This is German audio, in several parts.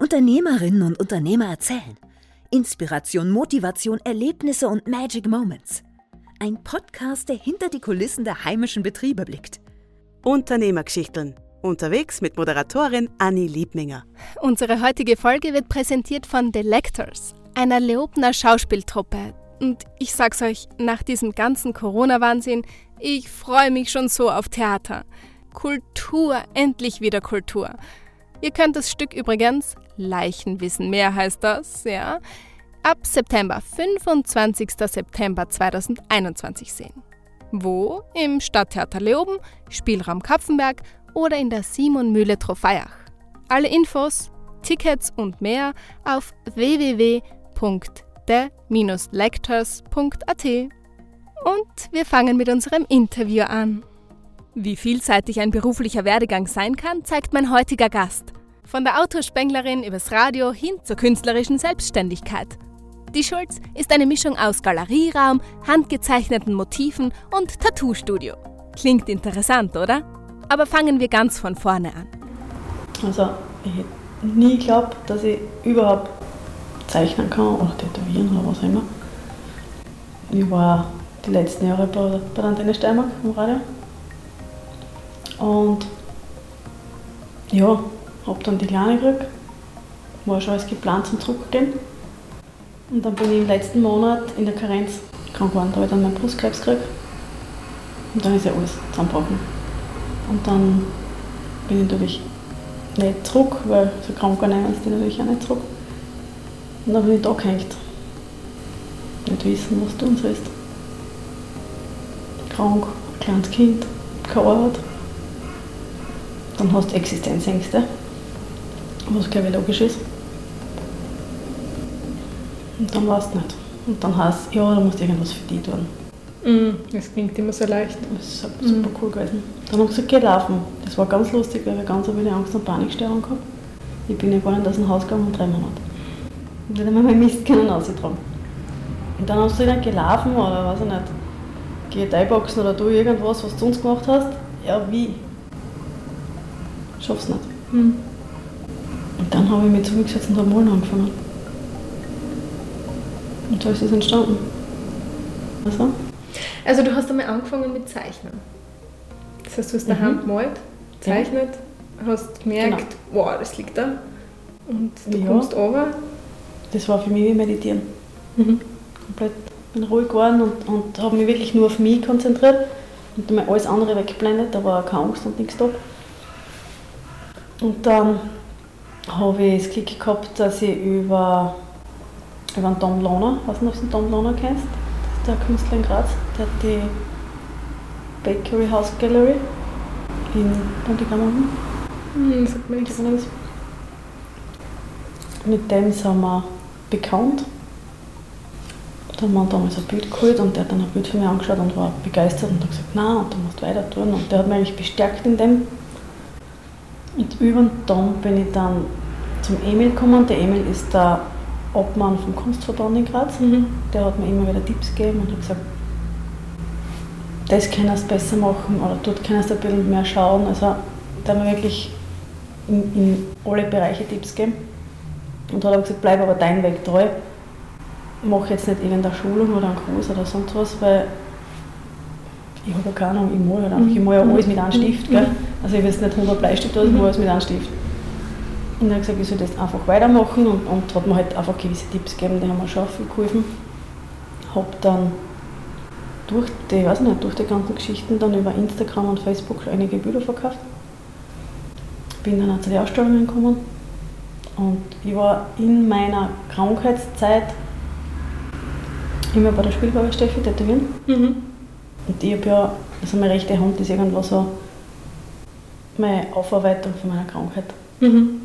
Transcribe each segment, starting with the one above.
Unternehmerinnen und Unternehmer erzählen. Inspiration, Motivation, Erlebnisse und Magic Moments. Ein Podcast, der hinter die Kulissen der heimischen Betriebe blickt. Unternehmergeschichten. Unterwegs mit Moderatorin Anni Liebminger. Unsere heutige Folge wird präsentiert von The Lectors, einer Leobner Schauspieltruppe. Und ich sag's euch, nach diesem ganzen Corona-Wahnsinn, ich freue mich schon so auf Theater. Kultur, endlich wieder Kultur. Ihr könnt das Stück übrigens, Leichen wissen mehr heißt das, ja, ab September, 25. September 2021 sehen. Wo? Im Stadttheater Leoben, Spielraum Kapfenberg oder in der Simon Mühle Trofeiach. Alle Infos, Tickets und mehr auf www.de-lectors.at. Und wir fangen mit unserem Interview an. Wie vielseitig ein beruflicher Werdegang sein kann, zeigt mein heutiger Gast. Von der Autospenglerin übers Radio hin zur künstlerischen Selbstständigkeit. Die Schulz ist eine Mischung aus Galerieraum, handgezeichneten Motiven und Tattoo-Studio. Klingt interessant, oder? Aber fangen wir ganz von vorne an. Also, ich hätte nie geglaubt, dass ich überhaupt zeichnen kann oder tätowieren oder was auch immer. Ich war die letzten Jahre bei, der Antenne Steiermark im Radio und ja, habe dann die Kleine gekriegt. War schon alles geplant zum Zurückgehen. Und dann bin ich im letzten Monat in der Karenz krank geworden. Da habe ich dann meinen Brustkrebs gekriegt. Und dann ist ja alles zusammengebrochen. Und dann bin ich natürlich nicht zurück, weil so krank nehmen sie natürlich auch nicht zurück. Und dann bin ich da gehängt. Nicht wissen, was tun sollst. Krank, ein kleines Kind, keine Arbeit dann hast du Existenzängste, was glaube ich logisch ist. Und dann weißt du nicht. Und dann heißt es, ja, du musst irgendwas für die tun. Mm, das klingt immer so leicht. Das ist super, mm. cool gewesen. Dann habe ich gesagt, geh laufen. Das war ganz lustig, weil ich ganz eine Angst- und Panikstörung gehabt. Ich bin ja gar nicht aus dem Haus gegangen, drei Monate. Und dann haben wir Mist können rausgetragen. Und dann hast du nicht gelaufen oder weiß ich nicht, geh Thai-Boxen oder du irgendwas, was du sonst gemacht hast. Ja, wie? schaff's nicht. Hm. Und dann habe ich mich zugesetzt und habe Malen angefangen. Und so ist es entstanden. Also? also du hast einmal angefangen mit Zeichnen. Das heißt, du hast daheim mhm. gemalt, gezeichnet, ja. hast gemerkt, genau. wow, das liegt da. Und du ja. kommst runter. Das war für mich wie Meditieren. Mhm. Komplett bin ruhig geworden und, und habe mich wirklich nur auf mich konzentriert und mir alles andere weggeblendet. Da war keine Angst und nichts da. Und dann habe ich das Glück gehabt, dass ich über, über den Tom Lohner, weiß nicht, ob du den Tom Lohner kennst, das ist der Künstler in Graz, der hat die Bakery House Gallery in Pontigamon. Mhm, sagt mir nichts. Mit dem sind wir bekannt. Da haben wir damals ein Bild geholt und der hat dann ein Bild von mir angeschaut und war begeistert und hat gesagt, nein, und du musst weiter tun. Und der hat mich eigentlich bestärkt in dem, und über den Tom bin ich dann zum Emil gekommen. Der Emil ist der Obmann vom Kunstverband in Graz. Mhm. Der hat mir immer wieder Tipps gegeben und hat gesagt, das kannst du besser machen oder dort kannst du ein bisschen mehr schauen. Also der hat mir wirklich in, in alle Bereiche Tipps gegeben. Und hat aber gesagt, bleib aber deinen Weg treu. Mach jetzt nicht irgendeine Schulung oder einen Kurs oder sonst was, weil ich habe ja keine Ahnung, ich male halt einfach. Ich ja alles mit einem Stift. Gell? Also ich weiß nicht 100 Bleistifte, ich male alles mit einem Stift. Und er hat gesagt, ich soll das einfach weitermachen und, und hat mir halt einfach gewisse Tipps gegeben, die haben mir schon viel geholfen. Habe dann durch die, weiß nicht, durch die ganzen Geschichten dann über Instagram und Facebook einige Bilder verkauft. Bin dann auch zu den Ausstellungen gekommen und ich war in meiner Krankheitszeit immer bei der Spielbauer Steffi tätowieren. Mhm. Und ich habe ja, also meine rechte Hand ist irgendwo so meine Aufarbeitung von meiner Krankheit. Mhm.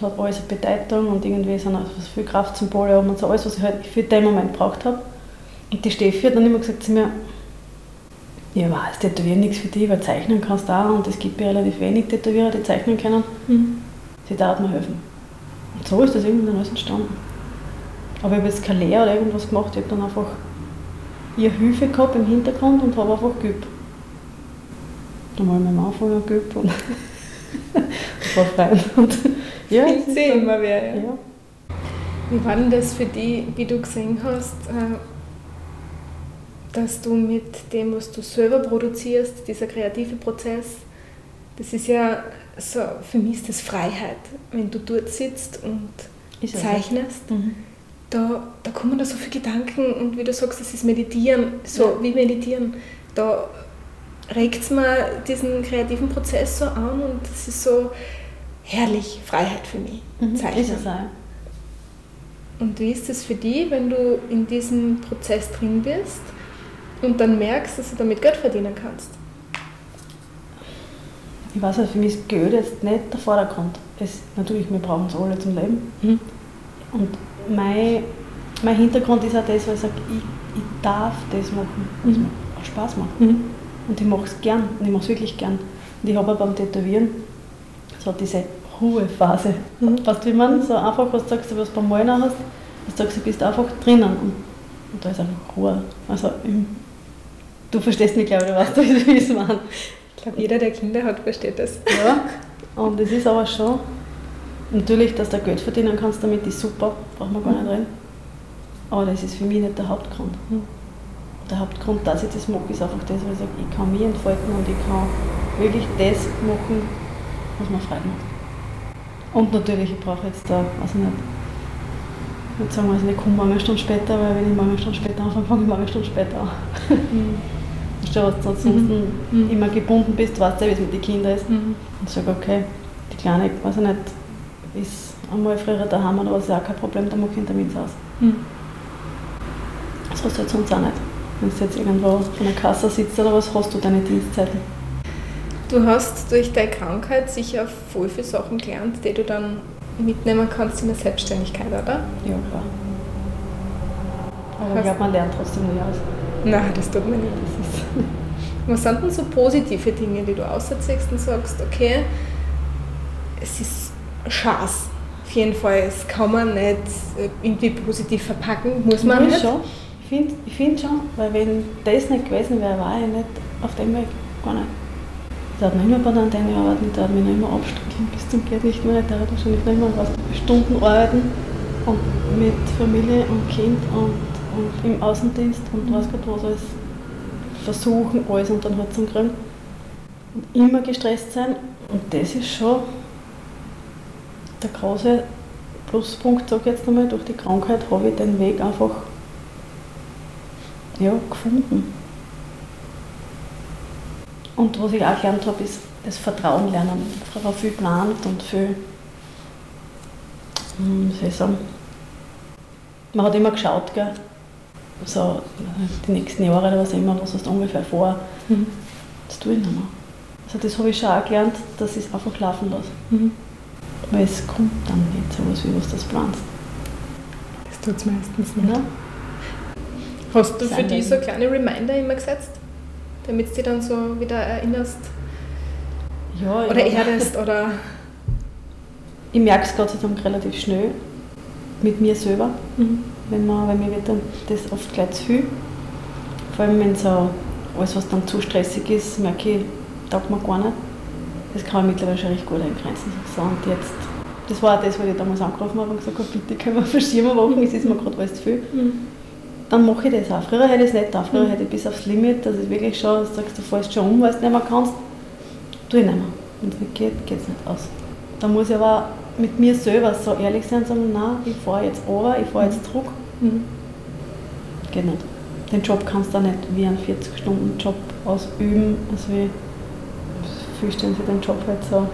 Hat alles eine Bedeutung und irgendwie sind also viele Kraftsymbole und so alles, was ich halt für den Moment gebraucht habe. Und die Steffi hat dann immer gesagt zu mir, ja was, tätowieren nichts für dich, weil zeichnen kannst du auch und es gibt ja relativ wenig Tätowierer, die zeichnen können. Mhm. Sie darf mir helfen. Und so ist das irgendwann alles entstanden. Aber ich habe jetzt keine Lehre oder irgendwas gemacht, ich habe dann einfach ihr Hilfe gehabt im Hintergrund und habe einfach geübt. Dann habe ich mit dem Anfang geübt und das war frei. Ja, sich so. immer wer. Ja. Ja. Wie war denn das für dich, wie du gesehen hast, äh, dass du mit dem, was du selber produzierst, dieser kreative Prozess, das ist ja so, für mich ist das Freiheit, wenn du dort sitzt und Ist es, zeichnest. Mhm. Da, da kommen da so viele Gedanken und wie du sagst, das ist Meditieren, so Ja. wie Meditieren. Da regt es mir diesen kreativen Prozess so an und das ist so herrlich, Freiheit für mich. Mhm. Zeichnen. Ist es auch. ja. Und wie ist es für dich, wenn du in diesem Prozess drin bist und dann merkst, dass du damit Geld verdienen kannst? Ich weiß nicht, für mich ist Geld jetzt nicht der Vordergrund. Es, natürlich, wir brauchen es alle zum Leben. Und mein, mein Hintergrund ist auch das, weil ich sage, ich, ich darf das machen, was Mhm. mir auch Spaß macht. Und ich mache es gern. Und ich mache es wirklich gern. Und ich habe auch beim Tätowieren so diese Ruhephase. Mhm. Weißt du, wie man so einfach, was du sagst, du was beim Malen hast, du sagst, du bist einfach drinnen. Und, und da ist einfach Ruhe. Also, du verstehst mich, glaube ich, du weißt, wie ich es meine. Ich glaube, jeder, der Kinder hat, versteht das. Ja, und es ist aber schon, natürlich, dass du Geld verdienen kannst damit, ist super, braucht man gar nicht reden. Aber das ist für mich nicht der Hauptgrund. Der Hauptgrund, dass ich das mache, ist einfach das, weil ich sage, ich kann mich entfalten und ich kann wirklich das machen, was mir Freude macht. Und natürlich, ich brauche jetzt da, weiß ich nicht, ich würde sagen, also ich komme morgen eine Stunde später, weil wenn ich morgen eine Stunde später anfange, fange ich morgen eine Stunde später an. Verstehst du, was du ansonsten Mhm. immer gebunden bist, weißt du, wie es mit den Kindern ist. Mhm. Und sage, okay, die Kleine, weiß ich nicht, ist einmal früher daheim oder was, ist auch kein Problem, da mache ich einen Termin aus. Mhm. Das hast du jetzt sonst auch nicht. Wenn du jetzt irgendwo an der Kasse sitzt oder was, hast du deine Dienstzeiten. Du hast durch deine Krankheit sicher voll viele Sachen gelernt, die du dann mitnehmen kannst in der Selbstständigkeit, oder? Ja, klar. Aber ich glaube, man lernt trotzdem nie aus. Nein, das tut mir nicht. Was sind denn so positive Dinge, die du ausziehst und sagst, okay, es ist Schaß. Auf jeden Fall, es kann man nicht irgendwie positiv verpacken, muss man Ja, nicht. schon. Ich finde ich find schon, weil wenn das nicht gewesen wäre, war ich nicht auf dem Weg. Gar nicht. Der hat noch immer bei der Antenne arbeiten, der hat mich noch immer abstrichen bis zum geht nicht mehr. Der hat wahrscheinlich noch immer was Stunden arbeiten und mit Familie und Kind und, und im Außendienst und weiß Gott was alles versuchen, alles unter den Hut zu kriegen. Und immer gestresst sein. Und das ist schon der große Pluspunkt, sage ich jetzt einmal, durch die Krankheit habe ich den Weg einfach ja, gefunden. Und was ich auch gelernt habe, ist das Vertrauen lernen. Ich habe viel geplant und viel, hm, wie soll ich sagen, man hat immer geschaut, gell? so die nächsten Jahre oder was immer, was hast du ungefähr vor. Mhm. Das tue ich nicht mehr. Also das habe ich schon auch gelernt, dass ich es einfach laufen lasse. Mhm. Weil es kommt dann nicht so was, wie was du das planst. Das tut es meistens nicht. Ja? Hast du für dich so kleine Reminder immer gesetzt, damit du dich dann so wieder erinnerst Ja, oder ja. erdest oder Ich merke es Gott sei Dank relativ schnell mit mir selber, wenn, man, wenn mir wird dann das oft gleich zu viel. Vor allem wenn so alles, was dann zu stressig ist, merke ich, taugt mir gar nicht. Das kann ich mittlerweile schon recht gut eingrenzen. So, und jetzt, das war auch das, was ich damals angerufen habe und gesagt habe, bitte können wir verschieben es ist mir gerade alles zu viel. Dann mache ich das auch. Früher hätte ich es nicht getan. Früher hätte ich bis aufs Limit, dass ich wirklich schon, dass du sagst, du fällst schon um, weil du nicht mehr kannst. Tue ich nicht mehr. Wenn es nicht geht, geht es nicht aus. Da muss ich aber mit mir selber so ehrlich sein und sagen, nein, ich fahre jetzt runter, ich fahre jetzt zurück. Geht nicht. Den Job kannst du nicht wie einen 40-Stunden-Job ausüben. Also wie viele stellen sich den Job halt so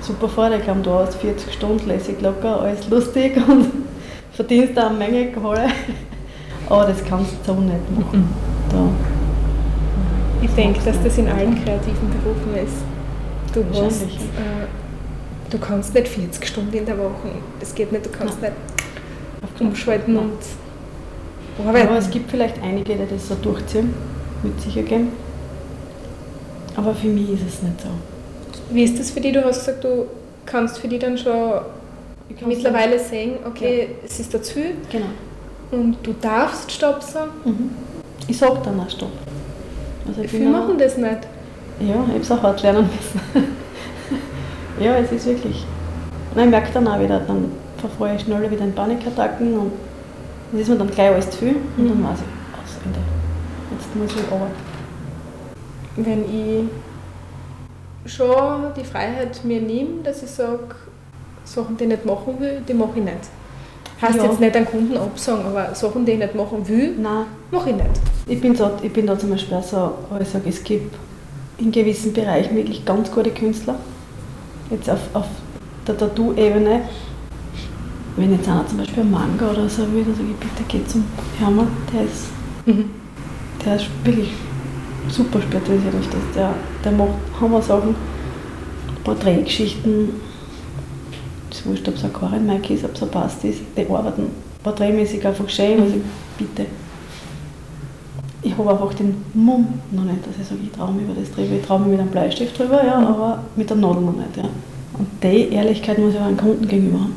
super vor. Ich glaube, du hast 40 Stunden, lässig locker, alles lustig und verdienst auch eine Menge Kohle. Aber das kannst du so nicht machen. Da, Ich denke, dass das in allen kreativen Berufen ist. Du hast, äh, du kannst nicht 40 Stunden in der Woche, das geht nicht, du kannst nicht umschalten Nein. und arbeiten. Aber es gibt vielleicht einige, die das so durchziehen, wird sicher geben. Aber für mich ist es nicht so. Wie ist das für dich? Du hast gesagt, du kannst für dich dann schon mittlerweile sehen, okay, es ist dazu. Genau. Und du darfst Stopp sagen. Mhm. Ich sage dann auch Stopp. Also ich Viele machen das nicht. Ja, ich habe es auch hart lernen müssen. ja, es ist wirklich. Und ich merke dann auch wieder, dann verfahre ich schneller wieder in Panikattacken und das ist mir dann gleich alles zu viel und dann weiß ich, aus Ende. Jetzt muss ich arbeiten. Wenn ich schon die Freiheit mir nehme, dass ich sage, Sachen, die ich nicht machen will, die mache ich nicht. Heißt Ja. jetzt nicht einen Kunden absagen, aber Sachen, die ich nicht machen will, mache ich nicht. ich bin, da, ich bin da zum Beispiel auch so, ich sage, es gibt in gewissen Bereichen wirklich ganz gute Künstler. Jetzt auf, auf der Tattoo-Ebene. Wenn jetzt einer zum Beispiel einen Manga oder so will, dann sage ich, bitte geh zum Hermann, der ist, Mhm. der ist wirklich super spezialisiert auf das. Der, der macht Hammer-Sachen, Porträtgeschichten, wurscht, ob es ein Karin Mike ist, ob es ein Bast ist, die arbeiten porträtmäßig einfach schön, also bitte. Ich habe einfach den Mumm noch nicht, dass ich sage, ich traue mich über das drüber. Ich traue mich mit einem Bleistift drüber, ja, aber mit der Nadel noch nicht. Ja. Und die Ehrlichkeit muss ich auch einem Kunden gegenüber haben.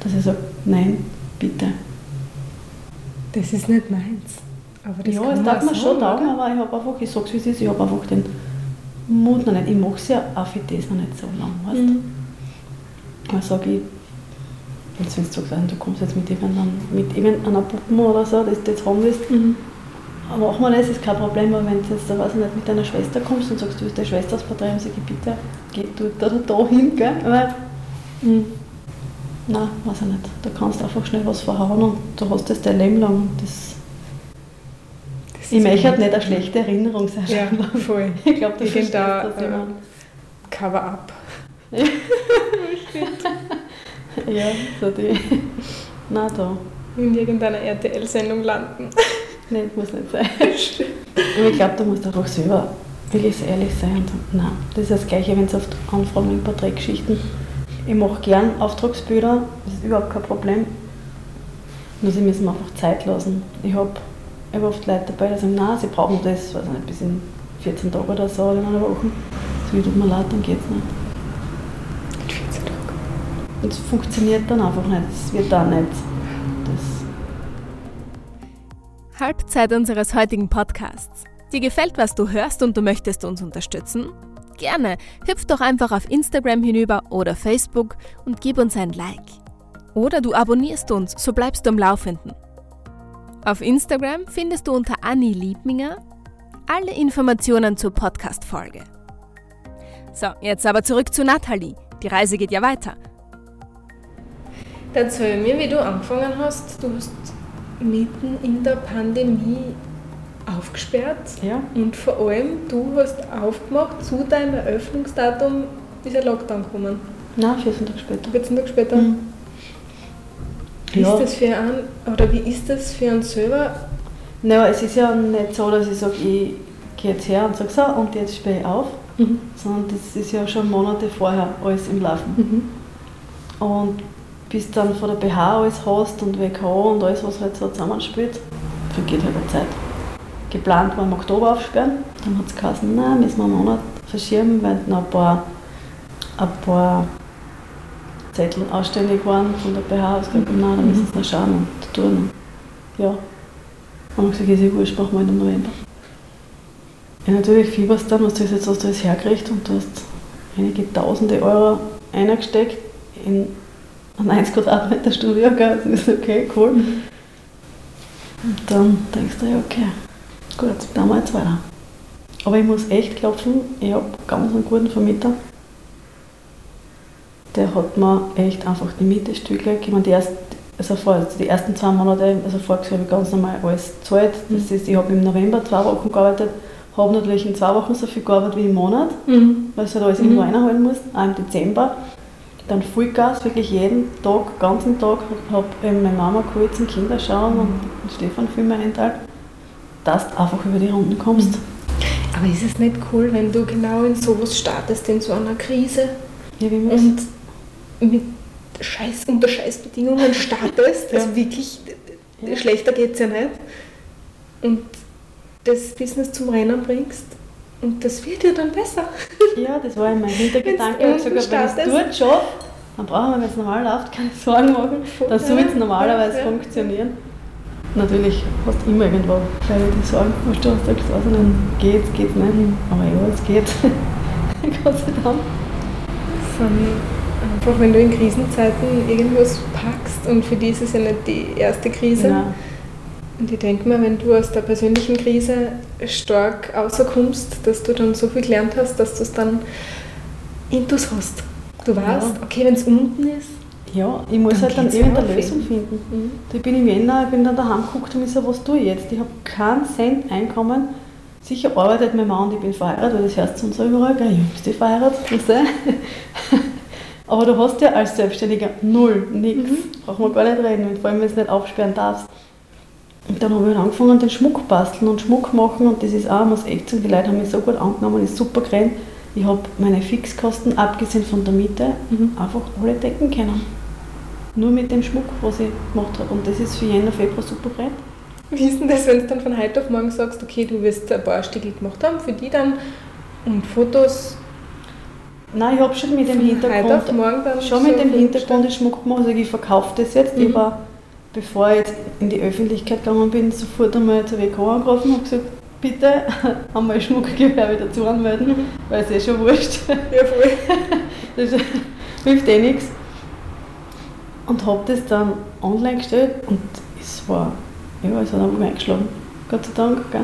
Dass ich sage, nein, bitte. Das ist nicht meins. Aber das ja, es man darf mir sagen, schon oder? aber ich habe einfach, ich sage es wie es ist, ich habe einfach den Mut noch nicht. Ich mache es ja auch für das noch nicht so lange. Weißt? Mhm. Dann sage ich, jetzt wenn du sagst, du kommst jetzt mit, irgendeinem, mit irgendeiner Puppen oder so, das du jetzt haben willst, Mhm. aber machen wir das, ist kein Problem, aber wenn du jetzt, weiß ich nicht, mit deiner Schwester kommst und sagst, du willst deine Schwester das Porträt haben, sage ich, bitte, geh du da oder da hin, gell? Weil, Mhm. nein, weiß ich nicht. Da kannst du einfach schnell was verhauen und du hast das dein Leben lang. Das, Das ich ist möchte halt nicht eine schlechte Erinnerung sein. Ja, voll. Ich glaube, Ich finde verstehst da das äh, Cover-up. Ja, so die. Nein, da. In irgendeiner RTL-Sendung landen. Nein, muss nicht sein. Aber ich glaube, da musst du einfach selber wirklich ehrlich sein und nein, das ist das Gleiche, wenn es oft anfragen in Porträtgeschichten. Ich mache gern Auftragsbilder, das ist überhaupt kein Problem. Nur sie müssen mir einfach Zeit lassen. Ich habe hab oft Leute dabei, die sagen, nein, sie brauchen das, weiß ich nicht, bis in 14 Tagen oder so oder in einer Woche. Das tut mir leid, dann geht es nicht. Mit 14 Tagen. Und es funktioniert dann einfach nicht. Es wird dann nicht. Das Halbzeit unseres heutigen Podcasts. Dir gefällt, was du hörst und du möchtest uns unterstützen? Gerne, hüpf doch einfach auf Instagram hinüber oder Facebook und gib uns ein Like. Oder du abonnierst uns, so bleibst du am Laufenden. Auf Instagram findest du unter Anni Liebminger alle Informationen zur Podcast-Folge. So, jetzt aber zurück zu Nathalie. Die Reise geht ja weiter. Erzähl mir, wie du angefangen hast. Du hast mitten in der Pandemie aufgesperrt ja. und vor allem du hast aufgemacht zu deinem Eröffnungsdatum ist der Lockdown gekommen. Nein, 14 Tage später. 14 Tage später. Mhm. Wie Ja. ist das für einen, oder wie ist das für einen selber? Naja, es ist ja nicht so, dass ich sage, ich gehe jetzt her und sage so und jetzt sperre ich auf, sondern das ist ja schon Monate vorher alles im Laufen. Mhm. Und bis dann von der BH alles hast und WKO und alles, was halt so zusammenspielt, vergeht halt eine Zeit. Geplant war im Oktober aufsperren, dann hat es geheißen, nein, müssen wir einen Monat verschieben, weil noch ein paar, ein paar Zettel ausständig waren von der BH. Ich gesagt, nein, da müssen sie noch schauen und tun. Und ja, haben wir gesagt, ist ja wurscht, machen wir im November. Ja, natürlich fieberst dann, was du jetzt hast du alles hergekriegt und du hast einige tausende Euro eingesteckt in ein 1 Quadratmeter Studio, das ist okay, cool. Und dann denkst du, ja, okay, gut, dann mal jetzt weiter. Aber ich muss echt klopfen, ich habe ganz einen guten Vermieter. Der hat mir echt einfach die Miete stückelt. Ich meine, die, erst, also vor, also die ersten zwei Monate, also voriges Jahr habe ich ganz normal alles gezahlt. Das ist, ich habe im November zwei Wochen gearbeitet, habe natürlich in zwei Wochen so viel gearbeitet wie im Monat Mhm. weil du halt alles irgendwo reinholen musst, auch im Dezember. Dann Vollgas, wirklich jeden Tag, ganzen Tag, habe eben meine Mama geholt zum Kinderschauen und den Stefan Filme einteilt, dass du einfach über die Runden kommst. Aber ist es nicht cool, wenn du genau in sowas startest, in so einer Krise Ja, wie man und mit Scheiß, unter Scheißbedingungen startest? Ja. Also wirklich, Ja. schlechter geht es ja nicht. Und das Business zum Rennen bringst. Und das wird ja dann besser. ja, das war ja mein Hintergedanke. Ich habe gesagt, wenn ich es dort schaffe, dann brauchen wir, wenn es normal läuft, keine Sorgen machen. Dann soll es normalerweise ja. funktionieren. Natürlich hast du immer irgendwo die sagen, was du hast, sagst, also dann geht's, geht's nicht. Aber ja, es geht. Gott sei Dank. Einfach wenn du in Krisenzeiten irgendwas packst und für die ist es ja nicht die erste Krise. Nein. Und ich denke mir, wenn du aus der persönlichen Krise stark rauskommst, dass du dann so viel gelernt hast, dass du es dann intus hast. Du weißt, okay, wenn es unten ist, Ja, ich muss Dann halt dann irgendeine. Lösung finden. Mhm. Ich bin im Jänner, ich bin dann daheim geguckt und mir so, was tue ich jetzt? Ich habe keinen Cent Einkommen. Sicher arbeitet mein Mann und ich bin verheiratet, weil das hörst du uns überall, gell? Ja, bist du verheiratet? Weißt du? Aber du hast ja als Selbstständiger null, nichts. Brauchen wir gar nicht reden, und vor allem, wenn du nicht aufsperren darfst. Und dann habe ich halt angefangen, den Schmuck basteln und Schmuck machen und das ist auch, muss echt sagen, die Leute haben mich so gut angenommen, ist super gerannt. Ich habe meine Fixkosten, abgesehen von der Miete, Mhm. einfach alle decken können. Nur mit dem Schmuck, was ich gemacht habe. Und das ist für Jänner, Februar super breit. Wie ist denn das, wenn du dann von heute auf morgen sagst, okay, du wirst ein paar Stücke gemacht haben, für die dann und Fotos Nein, ich habe schon mit dem Hintergrund, schon mit dem Hintergrund den Schmuck gemacht. Also ich verkaufe das jetzt. Mhm. Ich war, bevor ich jetzt in die Öffentlichkeit gegangen bin, sofort einmal zur WK angerufen und gesagt, bitte einmal Schmuckgewerbe dazu anmelden, Mhm. weil es eh schon wurscht. Ja, voll. Das hilft eh nichts. Und habe das dann online gestellt und es war, ja, es hat einfach eingeschlagen. Gott sei Dank, gell?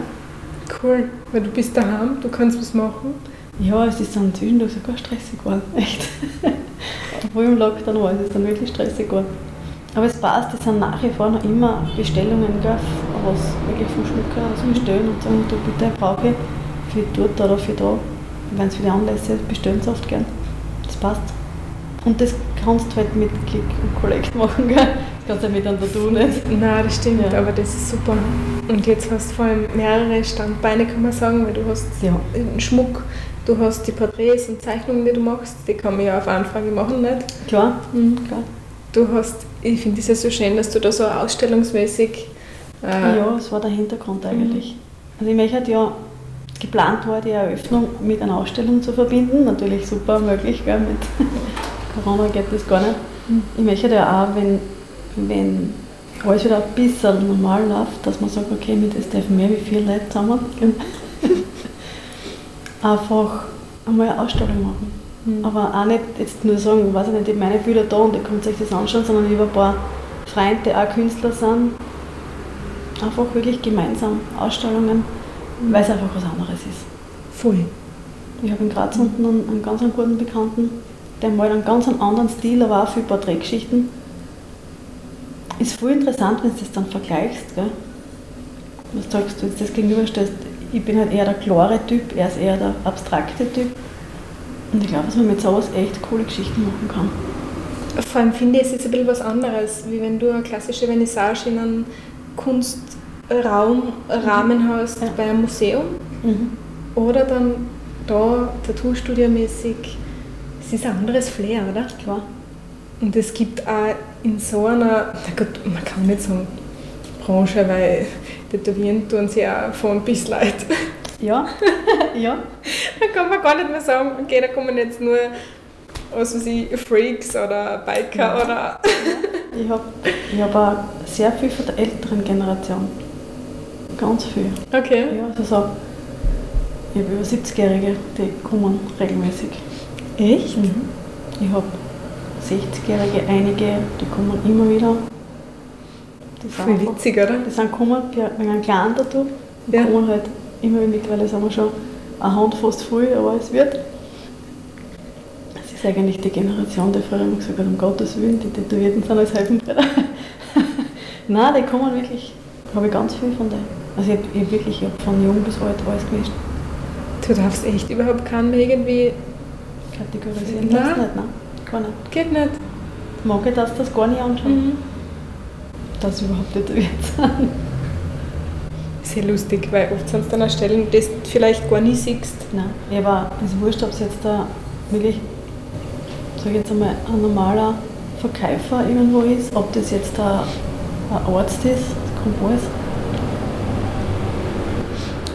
Cool, weil du bist daheim, du kannst was machen. Ja, es ist dann zwischendurch sogar stressig geworden, echt. Obwohl im Lockdown war, es ist dann wirklich stressig geworden. Aber es passt, es sind nach wie vor noch immer Bestellungen, gell, was wirklich vom Schmuck her aus bestellen und sagen, du bitte brauche ich für dort oder für da. Wenn es für die Anlässe bestellen sie oft gern. Das passt. Und das kannst du halt mit Click und Collect machen, gell? Das kannst du ja mit einem Tattoo nicht. Nein, das stimmt, Ja. aber das ist super. Und jetzt hast du vor allem mehrere Standbeine, kann man sagen, weil du hast Ja. den Schmuck, du hast die Porträts und Zeichnungen, die du machst, die kann man ja auf Anfrage machen, nicht? Klar, Mhm. klar. Du hast, ich finde es ja so schön, dass du da so ausstellungsmäßig äh, Ja, das war der Hintergrund eigentlich. Also ich möchte ja, geplant war die Eröffnung mit einer Ausstellung zu verbinden, natürlich super möglich, gell, mit Corona geht das gar nicht. Ich möchte ja auch, wenn, wenn alles wieder ein bisschen normal läuft, dass man sagt, okay, mit das dürfen mehr wie vier Leute zusammen, einfach einmal eine Ausstellung machen. Mhm. Aber auch nicht jetzt nur sagen, weiß ich nicht, ich meine Bilder da und ihr könnt euch das anschauen, sondern ich habe ein paar Freunde, die auch Künstler sind, einfach wirklich gemeinsam Ausstellungen, weil es einfach was anderes ist. voll. Ich habe in Graz unten einen, einen ganz einen guten Bekannten, der malt einen ganz einen anderen Stil, aber auch viel Porträtgeschichten. Ist voll interessant, wenn du das dann vergleichst. Gell? Was sagst du, wenn du das gegenüberstellst? Ich bin halt eher der klare Typ, er ist eher der abstrakte Typ. Und ich glaube, dass man mit sowas echt coole Geschichten machen kann. Vor allem finde ich es jetzt ein bisschen was anderes, wie wenn du eine klassische Vernissage in einem Kunstraum, Rahmen hast Ja. bei einem Museum oder dann da Tattoo-Studio-mäßig. Es ist ein anderes Flair, oder? Klar. Und es gibt auch in so einer, na gut, man kann nicht sagen Branche, weil tätowieren tun sie auch von bis Leute. Ja, ja. Da kann man gar nicht mehr sagen, okay, da kommen jetzt nur was weiß ich, Freaks oder Biker Ja. oder. Ich habe ich hab auch sehr viel von der älteren Generation. Ganz viel. Okay. Ja, also so, ich habe über 70-Jährige, die kommen regelmäßig. Echt? Ich habe 60-Jährige, einige, die kommen immer wieder. Die sind, Voll witzig, oder? die sind gekommen wegen einem kleinen Tattoo. Die Ja. kommen halt immer wieder, mittlerweile sind wir schon eine Hand fast voll, aber es wird. Es ist eigentlich die Generation, die früher immer gesagt hat, um Gottes Willen, die Tätowierten sind als Helfenbrüder. Nein, die kommen wirklich, habe ich ganz viel von denen. Also ich habe ich hab wirklich ich hab von jung bis alt alles gemischt. Du darfst echt überhaupt keinen mehr irgendwie. Kategorisieren Nein. das nicht, nein, gar nicht. Geht nicht. Mag ich das, das gar nicht anschauen, Mhm. dass sie überhaupt tätowiert sind. Sehr lustig, weil oft sind es dann auch Stellen, die du vielleicht gar nicht siehst. Nein, ja, aber es ist wurscht, ob es jetzt da wirklich, sag ich jetzt einmal, ein normaler Verkäufer irgendwo ist, ob das jetzt ein, ein Arzt ist, das kommt alles.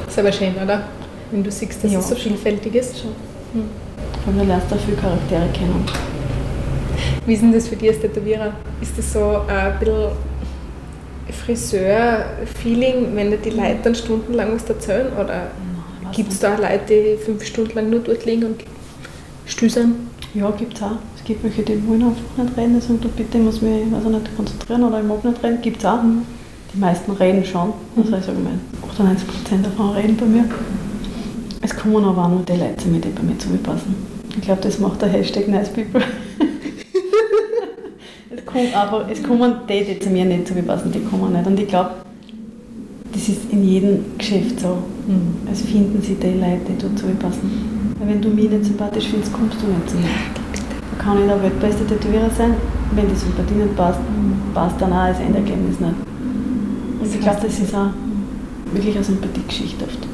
Ist aber schön, oder? Wenn du siehst, dass Ja. es so vielfältig ist. Schon. Vor allem, du lernst da viele Charaktere kennen. Wie ist denn das für dich als Tätowierer? Ist das so ein bisschen Friseur-Feeling, wenn dir die Leute dann stundenlang was erzählen? Oder gibt es da Leute, die fünf Stunden lang nur dort liegen und sind? Ja, gibt es auch. Es gibt welche, die wollen einfach nicht reden, die sagen, du bitte, ich muss mich ich nicht, konzentrieren oder ich mag nicht reden. Gibt es auch. Die meisten reden schon. Also ich sage mal, 98% davon reden bei mir. Es kommen aber auch nur die Leute, die bei mir zupassen. Ich glaube, das macht der Hashtag Nice People. Kommt aber, es kommen die, die zu mir nicht zupassen, die kommen nicht. Und ich glaube, das ist in jedem Geschäft so. Mhm. Es finden sie die Leute, die dazu passen. Weil wenn du mich nicht sympathisch findest, kommst du nicht zu mir. Da kann ich der weltbeste Tätowierer sein, wenn die Sympathie nicht passt, passt dann auch das Endergebnis nicht. Und ich glaube, das ist auch wirklich eine Sympathiegeschichte oft.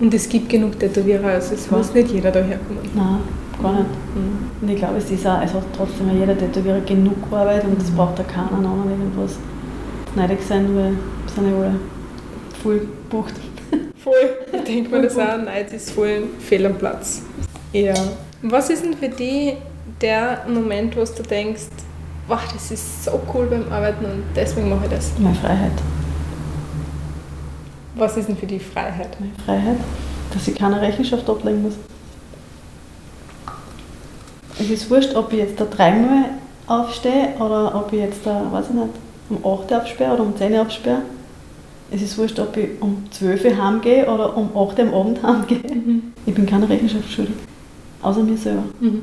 Und es gibt genug Tätowierer, also es muss nicht jeder daherkommen. Nein, gar nicht. Und ich glaube, es ist auch, hat trotzdem auch jeder Tätowierer genug Arbeit und es braucht auch keiner anderen irgendwas neidig sein, weil sind ja alle voll gebucht. Voll. Ich denke mir das auch, Neid ist voll fehl am Platz. Ja. Was ist denn für dich der Moment, wo du denkst, wow, das ist so cool beim Arbeiten und deswegen mache ich das? Meine Freiheit. Was ist denn für dich Freiheit? Meine Freiheit, dass ich keine Rechenschaft ablegen muss. Es ist wurscht, ob ich jetzt da dreimal aufstehe oder ob ich jetzt da, weiß ich nicht, um 8 Uhr absperre oder um 10 Uhr absperre. Es ist wurscht, ob ich um 12 Uhr heimgehe oder um 8 Uhr am Abend heimgehe. Ich bin keine Rechenschaft schuldig. Außer mir selber. Mhm.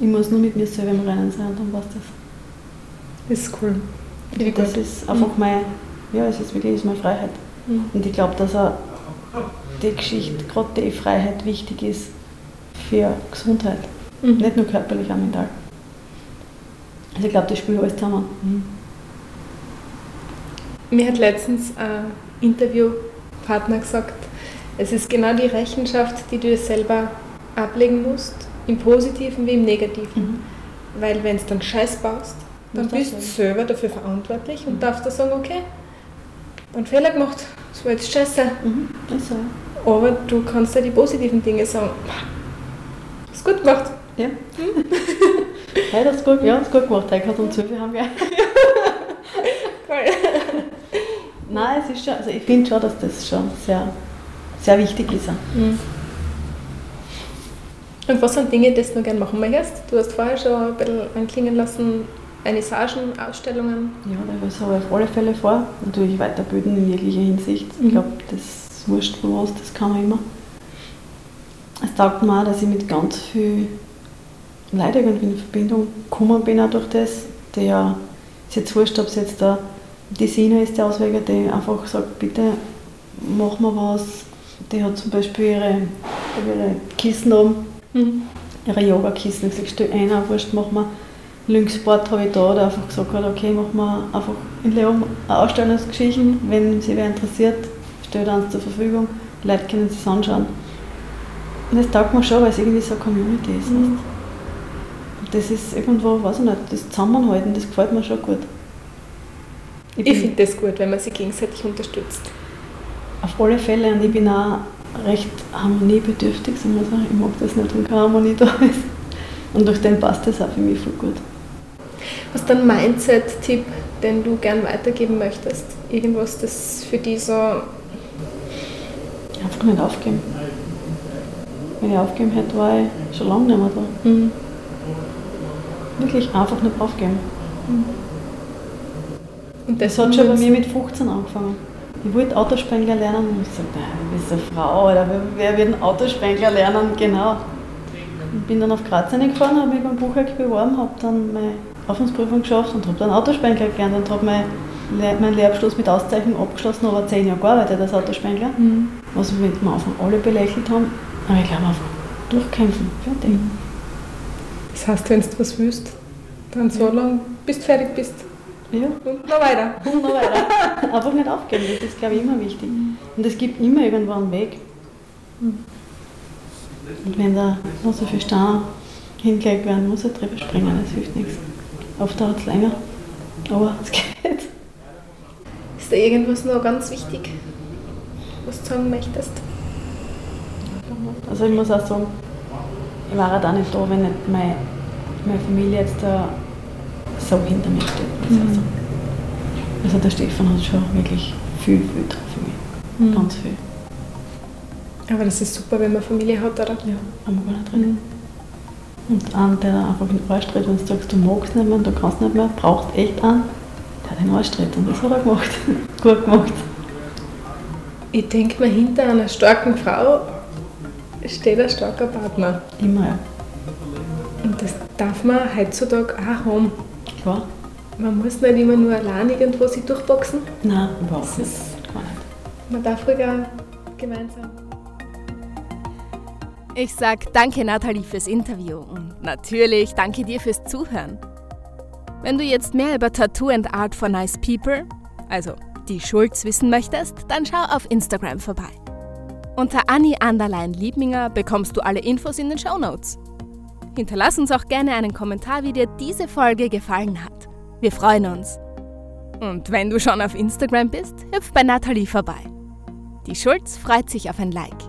Ich muss nur mit mir selber im Reinen sein und dann passt das. Das ist cool. Das gut. ist einfach meine, ja, es ist wirklich meine Freiheit. Mhm. Und ich glaube, dass auch die Geschichte, gerade die Freiheit wichtig ist für Gesundheit. Mhm. Nicht nur körperlich, auch mental. Also ich glaube, das spielt alles zusammen. Mir hat letztens ein Interviewpartner gesagt, es ist genau die Rechenschaft, die du dir selber ablegen musst, im Positiven wie im Negativen. Weil wenn es dann Scheiß baust, dann bist du selber dafür verantwortlich und darfst dann sagen, okay, einen Fehler gemacht, das war jetzt scheiße. Mhm. Ist so. Aber du kannst ja die positiven Dinge sagen. Hast gut gemacht. Ja. Heute hast du gut, ja, hast gut gemacht. Heute hat 12 Uhr heimgehen. Cool. Nein, es ist schon, also ich finde schon, dass das schon sehr, sehr wichtig ist. Mhm. Und was sind Dinge, die du gerne machen möchtest? Du hast vorher schon ein bisschen anklingen lassen, Vernissagen, Ausstellungen. Ja, das habe ich auf alle Fälle vor. Natürlich weiterbilden in jeglicher Hinsicht. Mhm. Ich glaube, das ist wurscht was, das kann man immer. Es taugt mir auch, dass ich mit ganz viel Leuten irgendwie in Verbindung gekommen bin, auch durch das. Der ist jetzt wurscht, ob es jetzt der, die Sina ist, der Ausweger, die einfach sagt, bitte mach mal was. Die hat zum Beispiel ihre, ihre Kissen oben Mhm. ihre Yoga-Kissen. Ich gesagt, stell einer, wurscht, mach mal Lynxsport habe ich da, der einfach gesagt hat, okay, mach mal einfach in Leon eine Ausstellungsgeschichte, wenn sie wer interessiert, stellt eins zur Verfügung, die Leute können sich anschauen. Und das taugt mir schon, weil es irgendwie so eine Community ist. Mhm. Das ist irgendwo, weiß ich nicht, das Zusammenhalten, das gefällt mir schon gut. Ich bin- finde das gut, wenn man sich gegenseitig unterstützt. Auf alle Fälle und ich bin auch recht harmoniebedürftig, sagen wir so. Ich mag das nicht, wenn keine Harmonie da ist. Und durch den passt das auch für mich voll gut. Hast du einen Mindset-Tipp, den du gern weitergeben möchtest? Irgendwas, das für dich so. Einfach nicht aufgeben. Wenn ich aufgeben hätte, war ich schon lange nicht mehr da. Mhm. Wirklich einfach nicht aufgeben. Und Das hat schon bei mir mit 15 angefangen. Ich wollte Autospengler lernen und ich sagte, du bist eine Frau, oder wer wird einen Autospengler lernen? Genau. Ich bin dann auf Graz gefahren, habe mich beim Buchwerk beworben, habe dann meine Aufnahmeprüfung geschafft und habe dann Autospengler gelernt und habe mein meinen Lehrabschluss mit Auszeichnung abgeschlossen, aber zehn Jahre gearbeitet als Autospengler. Mhm. Was wir am Anfang alle belächelt haben. Aber ich glaube einfach, durchkämpfen, fertig. Das heißt, wenn du was willst, dann so lange, bis du fertig bist. Ja. Und noch weiter. Und noch weiter. Einfach nicht aufgeben, das ist, glaube ich, immer wichtig. Und es gibt immer irgendwo einen Weg. Und wenn da noch so viel Steine hingelegt werden, muss er drüber springen, das hilft nichts. Oft dauert es länger, aber es geht. Ist da irgendwas noch ganz wichtig, was du sagen möchtest? Also ich muss auch sagen, ich war halt auch nicht da, wenn nicht meine, meine Familie jetzt da so hinter mir steht. sagen. Also der Stefan hat schon wirklich viel, viel drauf für mich. Mhm. Ganz viel. Aber das ist super, wenn man Familie hat, oder? Ja, haben wir gar nicht drin. Und einen, der einfach in den Arsch tritt, wenn du sagst, du magst nicht mehr du kannst nicht mehr, braucht echt einen, der den Arsch tritt. Und das hat er gemacht. Gut gemacht. Ich denke mir, hinter einer starken Frau steht ein starker Partner. Immer, ja. Und das darf man heutzutage auch haben. Klar. Man muss nicht immer nur allein irgendwo sich durchboxen. Nein, überhaupt Das nicht. ist- Gar nicht. Man darf ruhig auch gemeinsam. Ich sag danke Nathalie fürs Interview und natürlich danke dir fürs Zuhören. Wenn du jetzt mehr über Tattoo and Art for Nice People, also die Schulz, wissen möchtest, dann schau auf Instagram vorbei. Unter Annie Anderlein Liebminger bekommst du alle Infos in den Shownotes. Hinterlass uns auch gerne einen Kommentar, wie dir diese Folge gefallen hat. Wir freuen uns. Und wenn du schon auf Instagram bist, hüpf bei Nathalie vorbei. Die Schulz freut sich auf ein Like.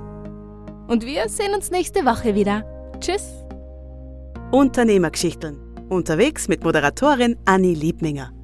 Und wir sehen uns nächste Woche wieder. Tschüss! Unternehmergeschichten. Unterwegs mit Moderatorin Anni Liebminger.